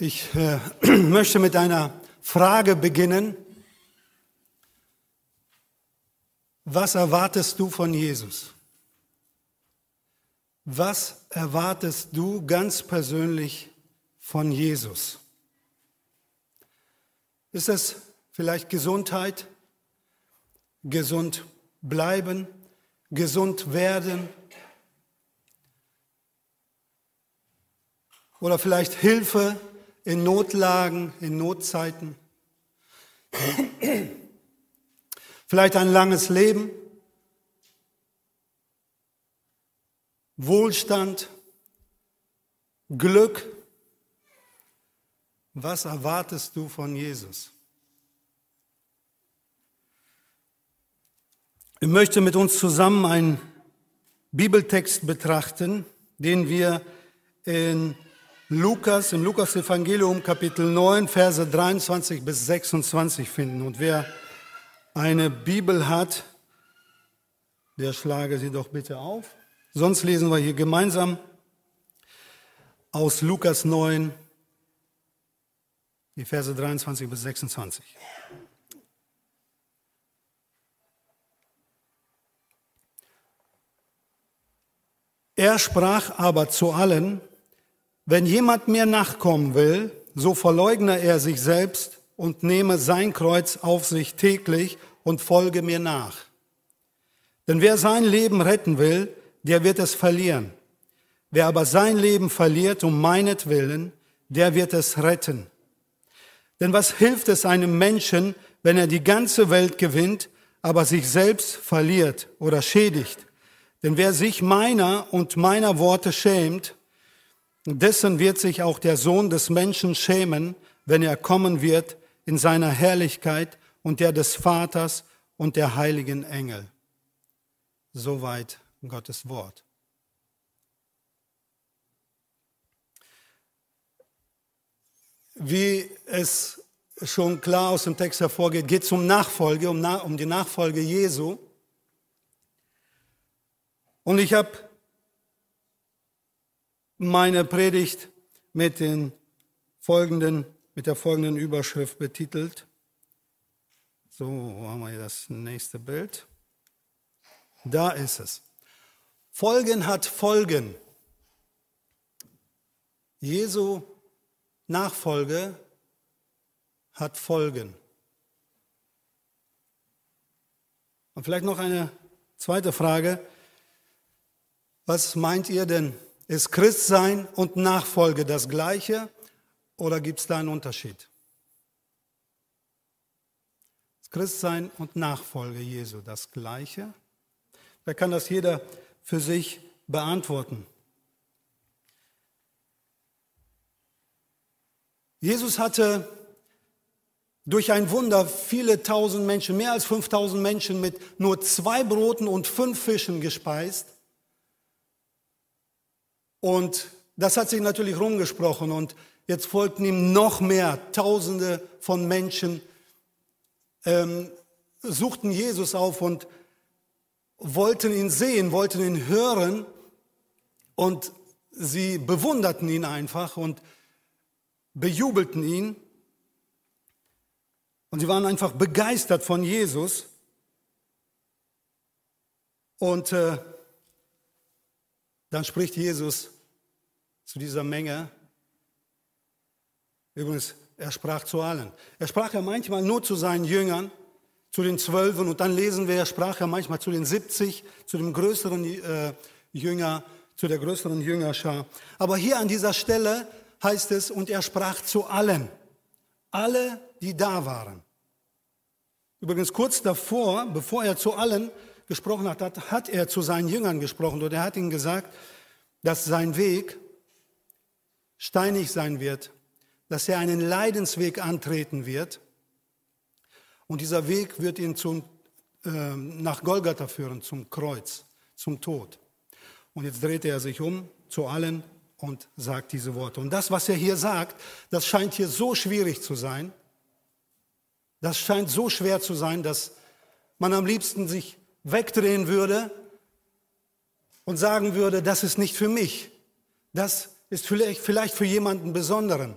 Ich äh, möchte mit einer Frage beginnen. Was erwartest du von Jesus? Was erwartest du ganz persönlich von Jesus? Ist es vielleicht Gesundheit, gesund bleiben, gesund werden oder vielleicht Hilfe in Notlagen, in Notzeiten. Vielleicht ein langes Leben, Wohlstand, Glück. Was erwartest du von Jesus? Ich möchte mit uns zusammen einen Bibeltext betrachten, den wir in Lukas, im Lukas Evangelium Kapitel 9, Verse 23 bis 26 finden. Und wer eine Bibel hat, der schlage sie doch bitte auf. Sonst lesen wir hier gemeinsam aus Lukas 9, die Verse 23 bis 26. Er sprach aber zu allen, wenn jemand mir nachkommen will, so verleugne er sich selbst und nehme sein Kreuz auf sich täglich und folge mir nach. Denn wer sein Leben retten will, der wird es verlieren. Wer aber sein Leben verliert um meinetwillen, der wird es retten. Denn was hilft es einem Menschen, wenn er die ganze Welt gewinnt, aber sich selbst verliert oder schädigt? Denn wer sich meiner und meiner Worte schämt, dessen wird sich auch der Sohn des Menschen schämen, wenn er kommen wird in seiner Herrlichkeit und der des Vaters und der heiligen Engel. Soweit Gottes Wort. Wie es schon klar aus dem Text hervorgeht, geht es um Nachfolge, um, um die Nachfolge Jesu. Und ich habe meine Predigt mit den folgenden, mit der folgenden Überschrift betitelt. So, wo haben wir das nächste Bild? Da ist es. Folgen hat Folgen. Jesu Nachfolge hat Folgen. Und vielleicht noch eine zweite Frage. Was meint ihr denn ist Christsein und Nachfolge das gleiche oder gibt es da einen Unterschied? Ist Christsein und Nachfolge Jesu das gleiche? Da kann das jeder für sich beantworten. Jesus hatte durch ein Wunder viele tausend Menschen, mehr als 5000 Menschen mit nur zwei Broten und fünf Fischen gespeist. Und das hat sich natürlich rumgesprochen und jetzt folgten ihm noch mehr. Tausende von Menschen ähm, suchten Jesus auf und wollten ihn sehen, wollten ihn hören und sie bewunderten ihn einfach und bejubelten ihn. Und sie waren einfach begeistert von Jesus. Und äh, dann spricht Jesus zu dieser Menge. Übrigens, er sprach zu allen. Er sprach ja manchmal nur zu seinen Jüngern, zu den Zwölfen und dann lesen wir, er sprach ja manchmal zu den 70, zu dem größeren äh, Jünger, zu der größeren Jüngerschar. Aber hier an dieser Stelle heißt es, und er sprach zu allen, alle, die da waren. Übrigens kurz davor, bevor er zu allen gesprochen hat, hat, er zu seinen Jüngern gesprochen und er hat ihnen gesagt, dass sein Weg steinig sein wird, dass er einen Leidensweg antreten wird und dieser Weg wird ihn zum, äh, nach Golgatha führen, zum Kreuz, zum Tod. Und jetzt dreht er sich um zu allen und sagt diese Worte. Und das, was er hier sagt, das scheint hier so schwierig zu sein, das scheint so schwer zu sein, dass man am liebsten sich wegdrehen würde und sagen würde, das ist nicht für mich, das ist vielleicht, vielleicht für jemanden Besonderen.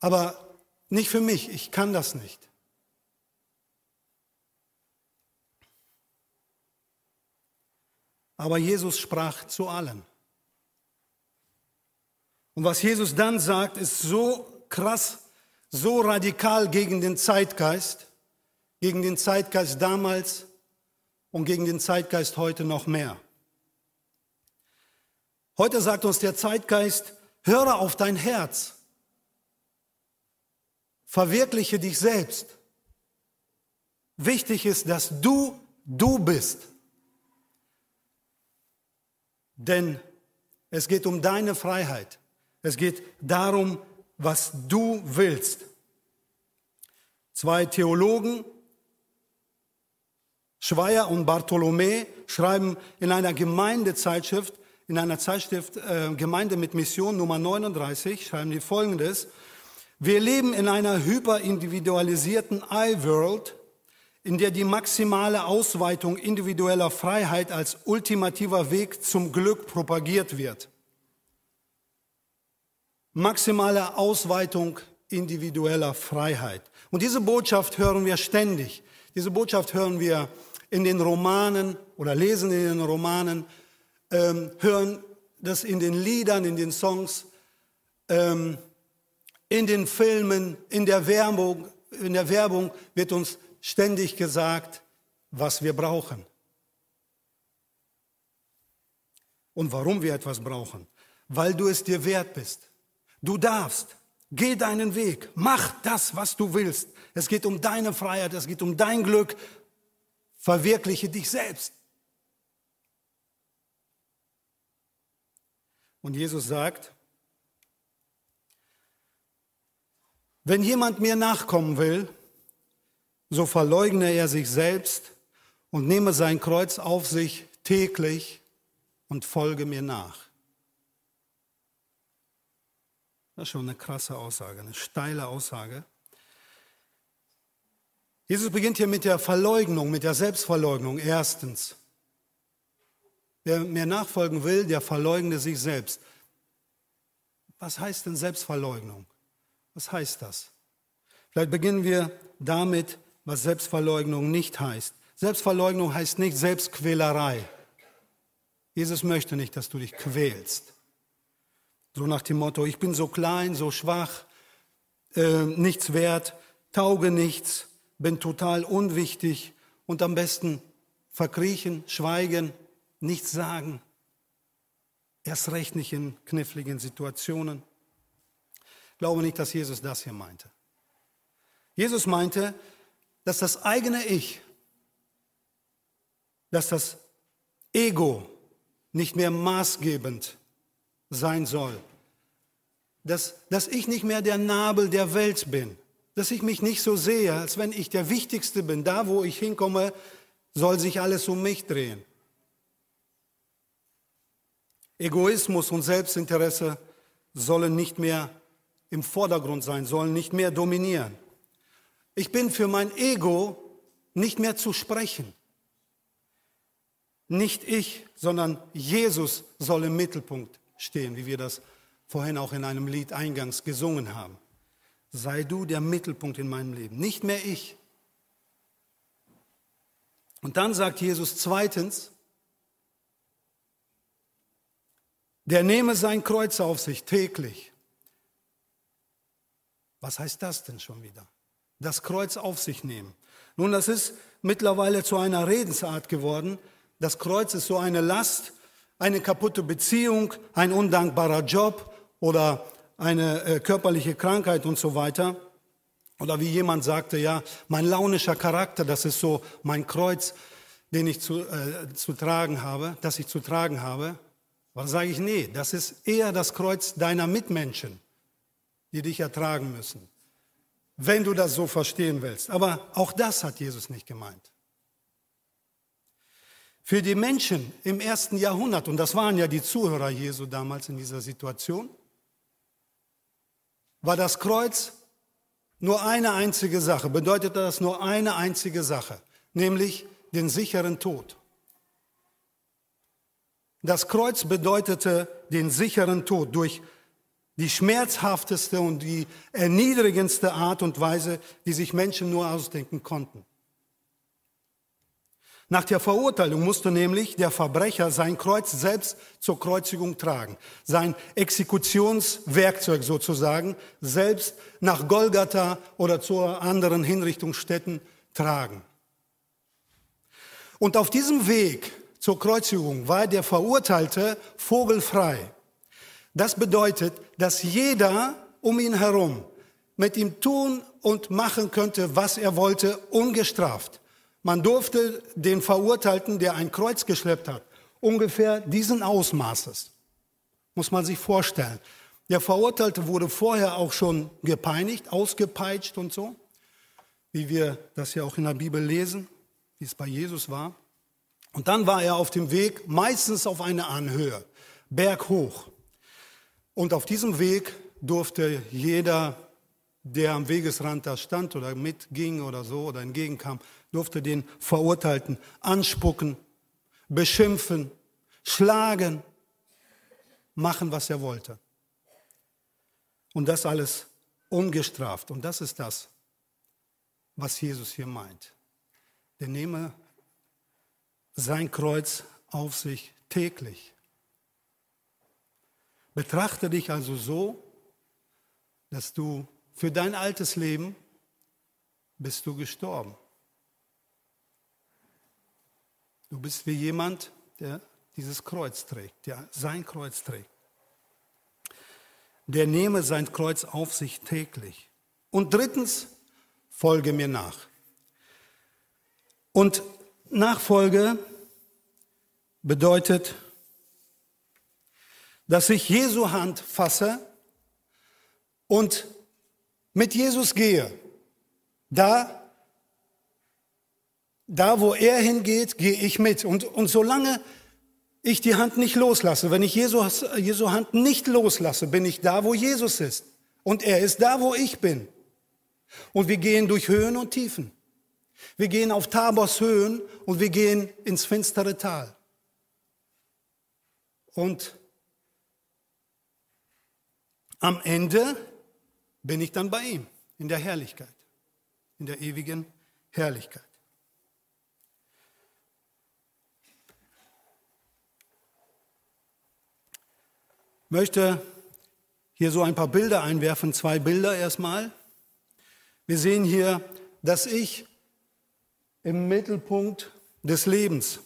Aber nicht für mich, ich kann das nicht. Aber Jesus sprach zu allen. Und was Jesus dann sagt, ist so krass so radikal gegen den Zeitgeist, gegen den Zeitgeist damals und gegen den Zeitgeist heute noch mehr. Heute sagt uns der Zeitgeist, höre auf dein Herz, verwirkliche dich selbst. Wichtig ist, dass du du bist. Denn es geht um deine Freiheit. Es geht darum, was du willst. Zwei Theologen, Schweier und Bartholomä, schreiben in einer Gemeindezeitschrift, in einer Zeitschrift äh, Gemeinde mit Mission Nummer 39, schreiben die folgendes. Wir leben in einer hyperindividualisierten I-World, in der die maximale Ausweitung individueller Freiheit als ultimativer Weg zum Glück propagiert wird. Maximale Ausweitung individueller Freiheit. Und diese Botschaft hören wir ständig. Diese Botschaft hören wir in den Romanen oder lesen in den Romanen, ähm, hören das in den Liedern, in den Songs, ähm, in den Filmen, in der Werbung. In der Werbung wird uns ständig gesagt, was wir brauchen. Und warum wir etwas brauchen? Weil du es dir wert bist. Du darfst. Geh deinen Weg. Mach das, was du willst. Es geht um deine Freiheit. Es geht um dein Glück. Verwirkliche dich selbst. Und Jesus sagt, wenn jemand mir nachkommen will, so verleugne er sich selbst und nehme sein Kreuz auf sich täglich und folge mir nach. Das ist schon eine krasse Aussage, eine steile Aussage. Jesus beginnt hier mit der Verleugnung, mit der Selbstverleugnung. Erstens, wer mir nachfolgen will, der verleugne sich selbst. Was heißt denn Selbstverleugnung? Was heißt das? Vielleicht beginnen wir damit, was Selbstverleugnung nicht heißt. Selbstverleugnung heißt nicht Selbstquälerei. Jesus möchte nicht, dass du dich quälst. So nach dem Motto, ich bin so klein, so schwach, äh, nichts wert, tauge nichts, bin total unwichtig und am besten verkriechen, schweigen, nichts sagen. Erst recht nicht in kniffligen Situationen. Ich glaube nicht, dass Jesus das hier meinte. Jesus meinte, dass das eigene Ich, dass das Ego nicht mehr maßgebend sein soll. Dass, dass ich nicht mehr der Nabel der Welt bin. Dass ich mich nicht so sehe, als wenn ich der Wichtigste bin. Da, wo ich hinkomme, soll sich alles um mich drehen. Egoismus und Selbstinteresse sollen nicht mehr im Vordergrund sein, sollen nicht mehr dominieren. Ich bin für mein Ego nicht mehr zu sprechen. Nicht ich, sondern Jesus soll im Mittelpunkt stehen, wie wir das vorhin auch in einem Lied eingangs gesungen haben. Sei du der Mittelpunkt in meinem Leben, nicht mehr ich. Und dann sagt Jesus zweitens, der nehme sein Kreuz auf sich täglich. Was heißt das denn schon wieder? das Kreuz auf sich nehmen. Nun, das ist mittlerweile zu einer Redensart geworden. Das Kreuz ist so eine Last, eine kaputte Beziehung, ein undankbarer Job oder eine äh, körperliche Krankheit und so weiter. Oder wie jemand sagte, ja, mein launischer Charakter, das ist so mein Kreuz, den ich zu, äh, zu tragen habe, das ich zu tragen habe. Aber sage ich, nee, das ist eher das Kreuz deiner Mitmenschen, die dich ertragen müssen wenn du das so verstehen willst. Aber auch das hat Jesus nicht gemeint. Für die Menschen im ersten Jahrhundert, und das waren ja die Zuhörer Jesu damals in dieser Situation, war das Kreuz nur eine einzige Sache, bedeutete das nur eine einzige Sache, nämlich den sicheren Tod. Das Kreuz bedeutete den sicheren Tod durch Die schmerzhafteste und die erniedrigendste Art und Weise, die sich Menschen nur ausdenken konnten. Nach der Verurteilung musste nämlich der Verbrecher sein Kreuz selbst zur Kreuzigung tragen, sein Exekutionswerkzeug sozusagen selbst nach Golgatha oder zu anderen Hinrichtungsstätten tragen. Und auf diesem Weg zur Kreuzigung war der Verurteilte vogelfrei. Das bedeutet, dass jeder um ihn herum mit ihm tun und machen könnte, was er wollte, ungestraft. Man durfte den Verurteilten, der ein Kreuz geschleppt hat, ungefähr diesen Ausmaßes, muss man sich vorstellen. Der Verurteilte wurde vorher auch schon gepeinigt, ausgepeitscht und so, wie wir das ja auch in der Bibel lesen, wie es bei Jesus war. Und dann war er auf dem Weg, meistens auf eine Anhöhe, berghoch. Und auf diesem Weg durfte jeder, der am Wegesrand da stand oder mitging oder so oder entgegenkam, durfte den Verurteilten anspucken, beschimpfen, schlagen, machen, was er wollte. Und das alles ungestraft. Und das ist das, was Jesus hier meint. Der nehme sein Kreuz auf sich täglich. Betrachte dich also so, dass du für dein altes Leben bist du gestorben. Du bist wie jemand, der dieses Kreuz trägt, der sein Kreuz trägt. Der nehme sein Kreuz auf sich täglich. Und drittens, folge mir nach. Und Nachfolge bedeutet, dass ich Jesu Hand fasse und mit Jesus gehe. Da, da, wo er hingeht, gehe ich mit. Und, und solange ich die Hand nicht loslasse, wenn ich Jesu, Jesu Hand nicht loslasse, bin ich da, wo Jesus ist. Und er ist da, wo ich bin. Und wir gehen durch Höhen und Tiefen. Wir gehen auf Tabors Höhen und wir gehen ins finstere Tal. Und am Ende bin ich dann bei ihm in der Herrlichkeit, in der ewigen Herrlichkeit. Möchte hier so ein paar Bilder einwerfen, zwei Bilder erstmal. Wir sehen hier, dass ich im Mittelpunkt des Lebens.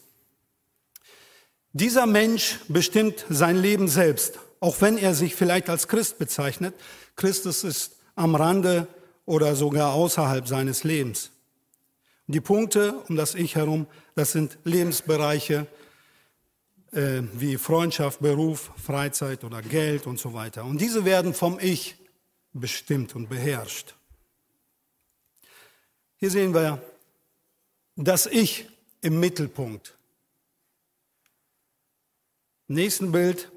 Dieser Mensch bestimmt sein Leben selbst, auch wenn er sich vielleicht als Christ bezeichnet. Christus ist am Rande oder sogar außerhalb seines Lebens. Die Punkte um das Ich herum, das sind Lebensbereiche, äh, wie Freundschaft, Beruf, Freizeit oder Geld und so weiter. Und diese werden vom Ich bestimmt und beherrscht. Hier sehen wir das Ich im Mittelpunkt. Im nächsten Bild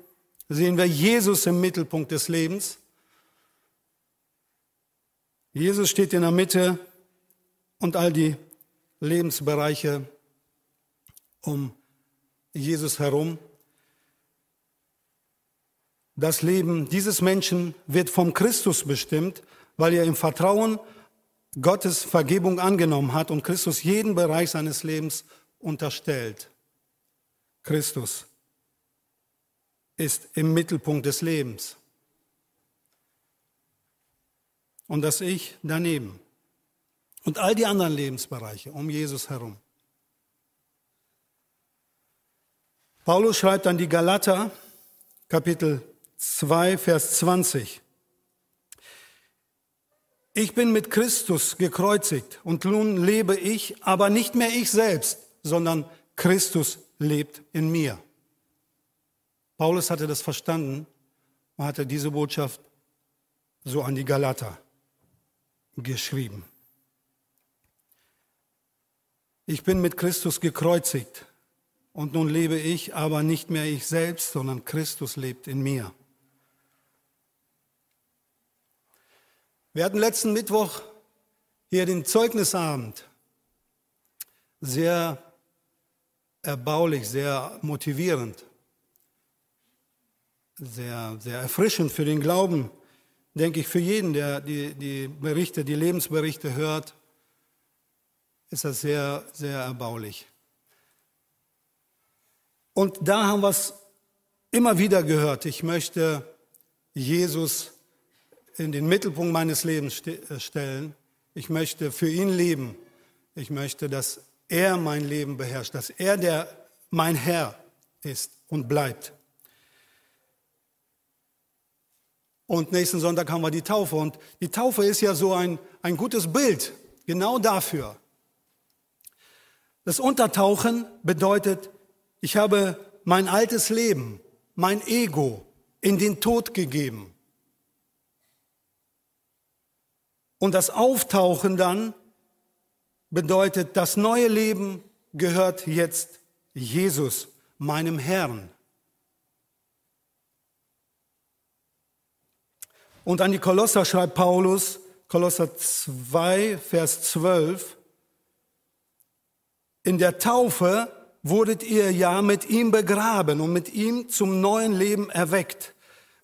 sehen wir Jesus im Mittelpunkt des Lebens. Jesus steht in der Mitte und all die Lebensbereiche um Jesus herum. Das Leben dieses Menschen wird vom Christus bestimmt, weil er im Vertrauen Gottes Vergebung angenommen hat und Christus jeden Bereich seines Lebens unterstellt. Christus ist im Mittelpunkt des Lebens. Und das Ich daneben. Und all die anderen Lebensbereiche um Jesus herum. Paulus schreibt an die Galater, Kapitel 2, Vers 20. Ich bin mit Christus gekreuzigt und nun lebe ich, aber nicht mehr ich selbst, sondern Christus lebt in mir. Paulus hatte das verstanden und hatte diese Botschaft so an die Galater geschrieben. Ich bin mit Christus gekreuzigt und nun lebe ich, aber nicht mehr ich selbst, sondern Christus lebt in mir. Wir hatten letzten Mittwoch hier den Zeugnisabend. Sehr erbaulich, sehr motivierend. sehr, sehr erfrischend für den Glauben, denke ich, für jeden, der die, die Berichte, die Lebensberichte hört, ist das sehr, sehr erbaulich. Und da haben wir es immer wieder gehört. Ich möchte Jesus in den Mittelpunkt meines Lebens äh, stellen. Ich möchte für ihn leben. Ich möchte, dass er mein Leben beherrscht, dass er der mein Herr ist und bleibt. Und nächsten Sonntag haben wir die Taufe. Und die Taufe ist ja so ein, ein gutes Bild, genau dafür. Das Untertauchen bedeutet, ich habe mein altes Leben, mein Ego in den Tod gegeben. Und das Auftauchen dann bedeutet, das neue Leben gehört jetzt Jesus, meinem Herrn. Und an die Kolosser schreibt Paulus, Kolosser 2, Vers 12, in der Taufe wurdet ihr ja mit ihm begraben und mit ihm zum neuen Leben erweckt.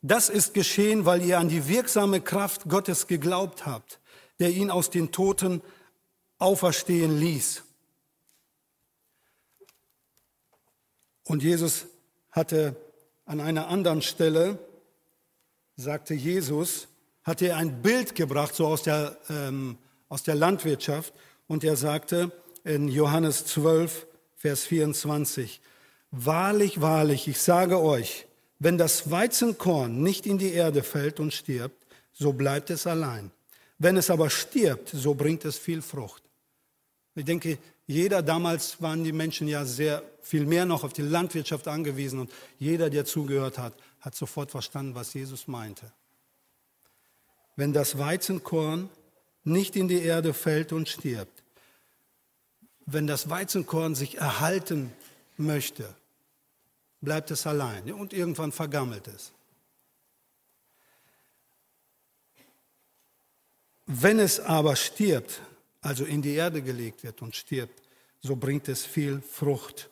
Das ist geschehen, weil ihr an die wirksame Kraft Gottes geglaubt habt, der ihn aus den Toten auferstehen ließ. Und Jesus hatte an einer anderen Stelle sagte Jesus, hat er ein Bild gebracht, so aus der, ähm, aus der Landwirtschaft. Und er sagte in Johannes 12, Vers 24, Wahrlich, wahrlich, ich sage euch, wenn das Weizenkorn nicht in die Erde fällt und stirbt, so bleibt es allein. Wenn es aber stirbt, so bringt es viel Frucht. Ich denke, jeder damals waren die Menschen ja sehr viel mehr noch auf die Landwirtschaft angewiesen und jeder, der zugehört hat, hat sofort verstanden, was Jesus meinte. Wenn das Weizenkorn nicht in die Erde fällt und stirbt, wenn das Weizenkorn sich erhalten möchte, bleibt es allein und irgendwann vergammelt es. Wenn es aber stirbt, also in die Erde gelegt wird und stirbt, so bringt es viel Frucht.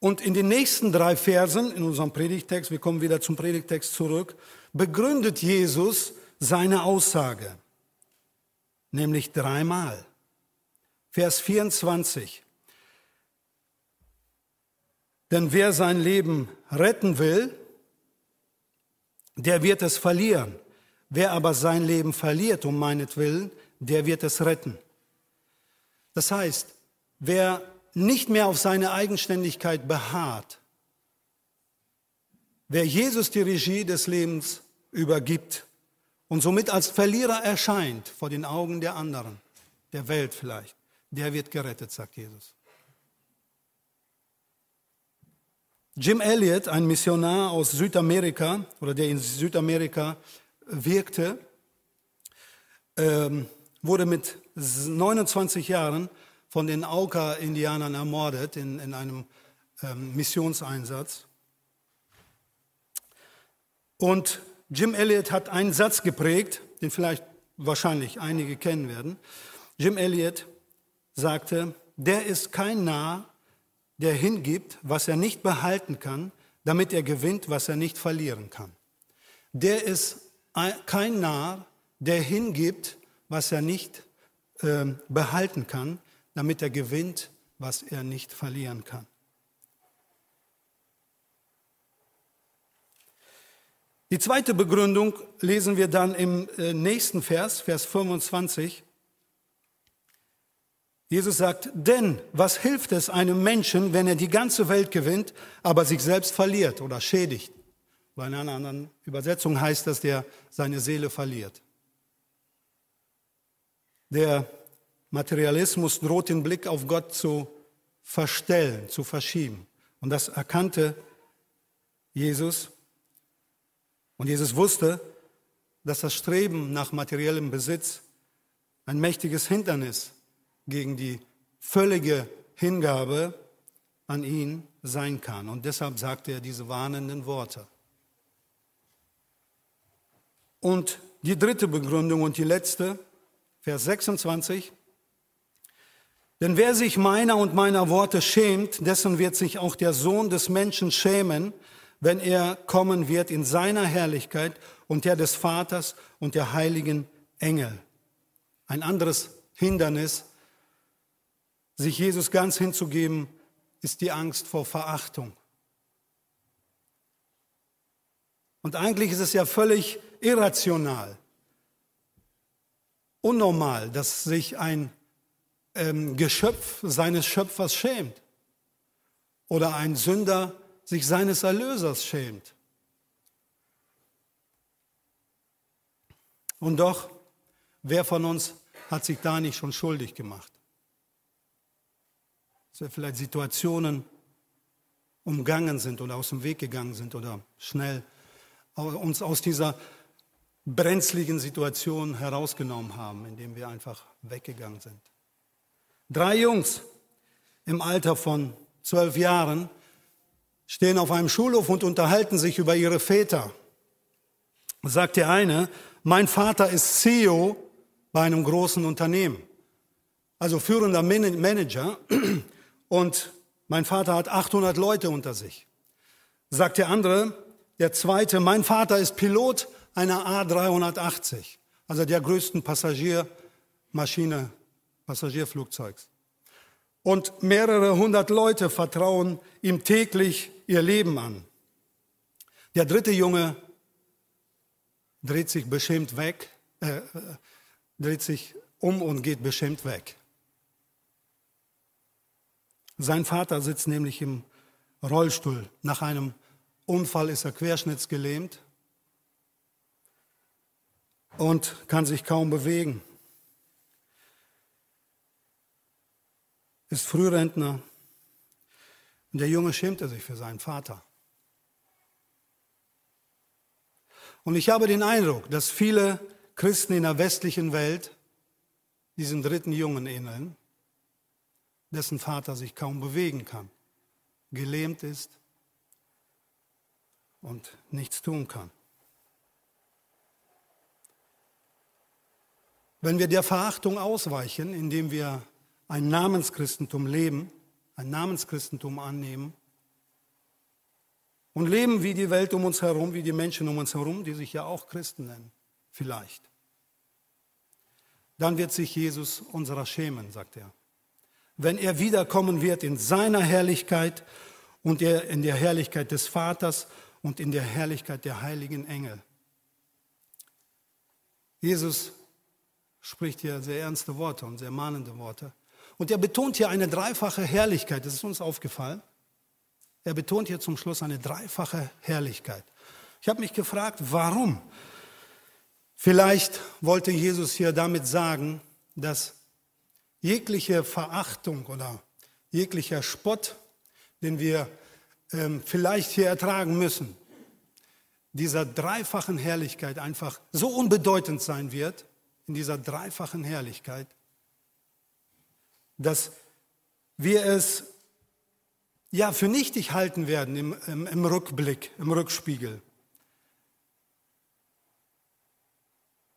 Und in den nächsten drei Versen in unserem Predigtext, wir kommen wieder zum Predigtext zurück, begründet Jesus seine Aussage, nämlich dreimal. Vers 24. Denn wer sein Leben retten will, der wird es verlieren. Wer aber sein Leben verliert um meinetwillen, der wird es retten. Das heißt, wer nicht mehr auf seine Eigenständigkeit beharrt, wer Jesus die Regie des Lebens übergibt und somit als Verlierer erscheint vor den Augen der anderen, der Welt vielleicht, der wird gerettet, sagt Jesus. Jim Elliot, ein Missionar aus Südamerika oder der in Südamerika wirkte, ähm, wurde mit 29 Jahren von den Auka-Indianern ermordet in, in einem ähm, Missionseinsatz. Und Jim Elliot hat einen Satz geprägt, den vielleicht wahrscheinlich einige kennen werden. Jim Elliot sagte, der ist kein Narr, der hingibt, was er nicht behalten kann, damit er gewinnt, was er nicht verlieren kann. Der ist kein Narr, der hingibt, was er nicht äh, behalten kann, damit er gewinnt, was er nicht verlieren kann. Die zweite Begründung lesen wir dann im äh, nächsten Vers, Vers 25. Jesus sagt, denn was hilft es einem Menschen, wenn er die ganze Welt gewinnt, aber sich selbst verliert oder schädigt? Bei einer anderen Übersetzung heißt das, der seine Seele verliert. Der Materialismus droht den Blick auf Gott zu verstellen, zu verschieben. Und das erkannte Jesus. Und Jesus wusste, dass das Streben nach materiellem Besitz ein mächtiges Hindernis gegen die völlige Hingabe an ihn sein kann. Und deshalb sagte er diese warnenden Worte. Und die dritte Begründung und die letzte, Vers 26. Denn wer sich meiner und meiner Worte schämt, dessen wird sich auch der Sohn des Menschen schämen, wenn er kommen wird in seiner Herrlichkeit und der des Vaters und der heiligen Engel. Ein anderes Hindernis, sich Jesus ganz hinzugeben, ist die Angst vor Verachtung. Und eigentlich ist es ja völlig irrational, unnormal, dass sich ein ähm, Geschöpf seines Schöpfers schämt oder ein Sünder sich seines Erlösers schämt. Und doch, wer von uns hat sich da nicht schon schuldig gemacht? Dass wir vielleicht Situationen umgangen sind oder aus dem Weg gegangen sind oder schnell uns aus dieser brenzligen Situation herausgenommen haben, indem wir einfach weggegangen sind. Drei Jungs im Alter von zwölf Jahren stehen auf einem Schulhof und unterhalten sich über ihre Väter. Sagt der eine, mein Vater ist CEO bei einem großen Unternehmen, also führender Manager und mein Vater hat 800 Leute unter sich. Sagt der andere, der zweite, mein Vater ist Pilot einer A380, also der größten Passagiermaschine, Passagierflugzeugs. Und mehrere hundert Leute vertrauen ihm täglich ihr Leben an. Der dritte Junge dreht sich beschämt weg, äh, äh dreht sich um und geht beschämt weg. Sein Vater sitzt nämlich im Rollstuhl. Nach einem Unfall ist er querschnittsgelähmt und kann sich kaum bewegen. Ist Frührentner. Und der Junge schämte sich für seinen Vater. Und ich habe den Eindruck, dass viele Christen in der westlichen Welt diesem dritten Jungen ähneln, dessen Vater sich kaum bewegen kann, gelähmt ist und nichts tun kann. Wenn wir der Verachtung ausweichen, indem wir ein Namenschristentum leben, ein Namenschristentum annehmen und leben wie die Welt um uns herum, wie die Menschen um uns herum, die sich ja auch Christen nennen, vielleicht, dann wird sich Jesus unserer schämen, sagt er. Wenn er wiederkommen wird in seiner Herrlichkeit und in der Herrlichkeit des Vaters und in der Herrlichkeit der heiligen Engel. Jesus spricht hier sehr ernste Worte und sehr mahnende Worte. Und er betont hier eine dreifache Herrlichkeit. Das ist uns aufgefallen. Er betont hier zum Schluss eine dreifache Herrlichkeit. Ich habe mich gefragt, warum? Vielleicht wollte Jesus hier damit sagen, dass jegliche Verachtung oder jeglicher Spott, den wir ähm, vielleicht hier ertragen müssen, dieser dreifachen Herrlichkeit einfach so unbedeutend sein wird, in dieser dreifachen Herrlichkeit, dass wir es ja für nichtig halten werden im, im, im Rückblick, im Rückspiegel,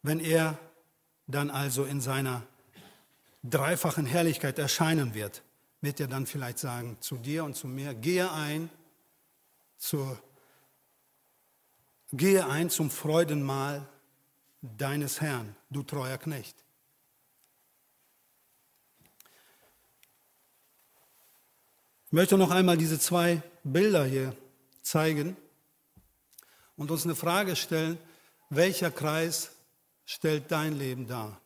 wenn er dann also in seiner dreifachen Herrlichkeit erscheinen wird, wird er dann vielleicht sagen zu dir und zu mir, gehe ein, zur, gehe ein zum Freudenmahl deines Herrn, du treuer Knecht. Ich möchte noch einmal diese zwei Bilder hier zeigen und uns eine Frage stellen, welcher Kreis stellt dein Leben dar?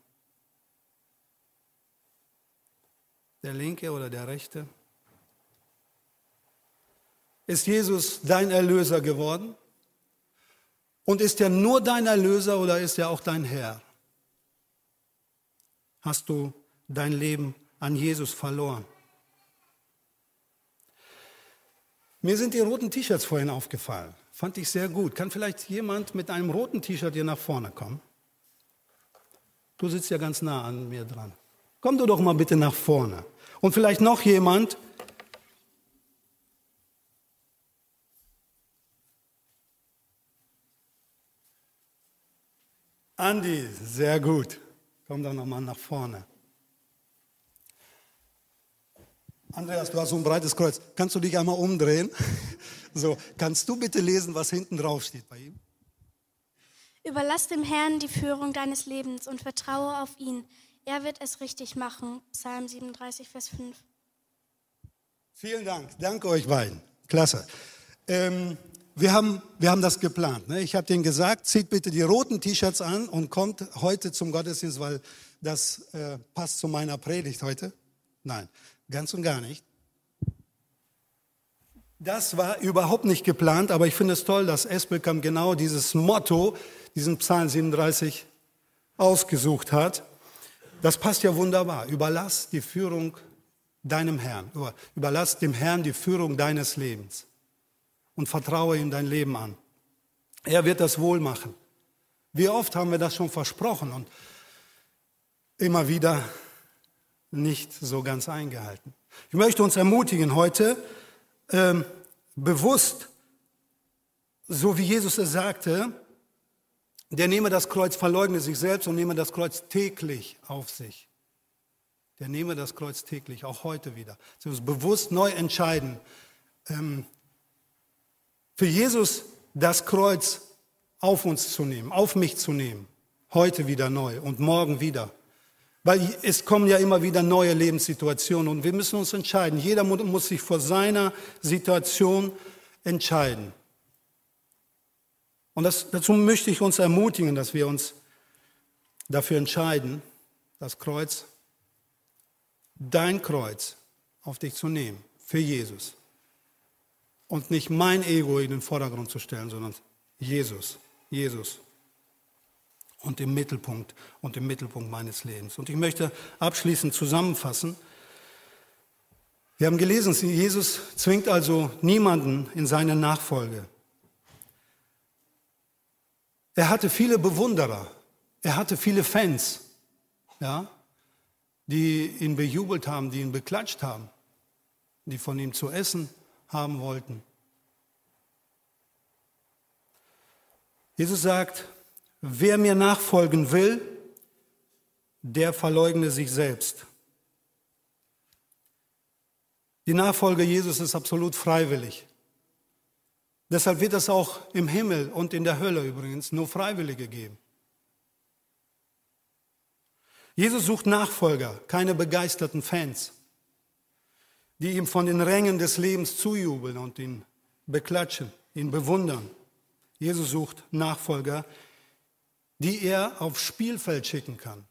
Der linke oder der rechte? Ist Jesus dein Erlöser geworden? Und ist er nur dein Erlöser oder ist er auch dein Herr? Hast du dein Leben an Jesus verloren? Mir sind die roten T-Shirts vorhin aufgefallen. Fand ich sehr gut. Kann vielleicht jemand mit einem roten T-Shirt hier nach vorne kommen? Du sitzt ja ganz nah an mir dran. Komm du doch mal bitte nach vorne. Und vielleicht noch jemand, Andi, sehr gut. Komm doch nochmal nach vorne. Andreas, du hast so ein breites Kreuz. Kannst du dich einmal umdrehen? So, kannst du bitte lesen, was hinten drauf steht bei ihm? Überlass dem Herrn die Führung deines Lebens und vertraue auf ihn. Er wird es richtig machen. Psalm 37, Vers 5. Vielen Dank. Danke euch beiden. Klasse. Ähm, wir, haben, wir haben das geplant. Ne? Ich habe denen gesagt, zieht bitte die roten T-Shirts an und kommt heute zum Gottesdienst, weil das äh, passt zu meiner Predigt heute. Nein, ganz und gar nicht. Das war überhaupt nicht geplant, aber ich finde es toll, dass Esbekam genau dieses Motto, diesen Psalm 37 ausgesucht hat. Das passt ja wunderbar. Überlass die Führung deinem Herrn. Überlass dem Herrn die Führung deines Lebens und vertraue ihm dein Leben an. Er wird das wohl machen. Wie oft haben wir das schon versprochen und immer wieder nicht so ganz eingehalten. Ich möchte uns ermutigen, heute ähm, bewusst, so wie Jesus es sagte, der nehme das Kreuz, verleugne sich selbst und nehme das Kreuz täglich auf sich der nehme das Kreuz täglich, auch heute wieder. Sie muss bewusst neu entscheiden, ähm, für Jesus das Kreuz auf uns zu nehmen, auf mich zu nehmen, heute wieder neu und morgen wieder. Weil es kommen ja immer wieder neue Lebenssituationen und wir müssen uns entscheiden. Jeder muss sich vor seiner Situation entscheiden. Und das, dazu möchte ich uns ermutigen, dass wir uns dafür entscheiden, das Kreuz dein Kreuz auf dich zu nehmen, für Jesus. Und nicht mein Ego in den Vordergrund zu stellen, sondern Jesus, Jesus. Und im Mittelpunkt und im Mittelpunkt meines Lebens. Und ich möchte abschließend zusammenfassen. Wir haben gelesen, Jesus zwingt also niemanden in seine Nachfolge. Er hatte viele Bewunderer, er hatte viele Fans, ja, die ihn bejubelt haben, die ihn beklatscht haben, die von ihm zu essen haben wollten. Jesus sagt, wer mir nachfolgen will, der verleugne sich selbst. Die Nachfolge Jesus ist absolut freiwillig. Deshalb wird es auch im Himmel und in der Hölle übrigens nur Freiwillige geben. Jesus sucht Nachfolger, keine begeisterten Fans, die ihm von den Rängen des Lebens zujubeln und ihn beklatschen, ihn bewundern. Jesus sucht Nachfolger, die er aufs Spielfeld schicken kann.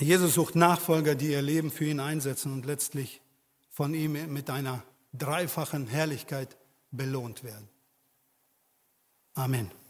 Jesus sucht Nachfolger, die ihr Leben für ihn einsetzen und letztlich von ihm mit einer dreifachen Herrlichkeit belohnt werden. Amen.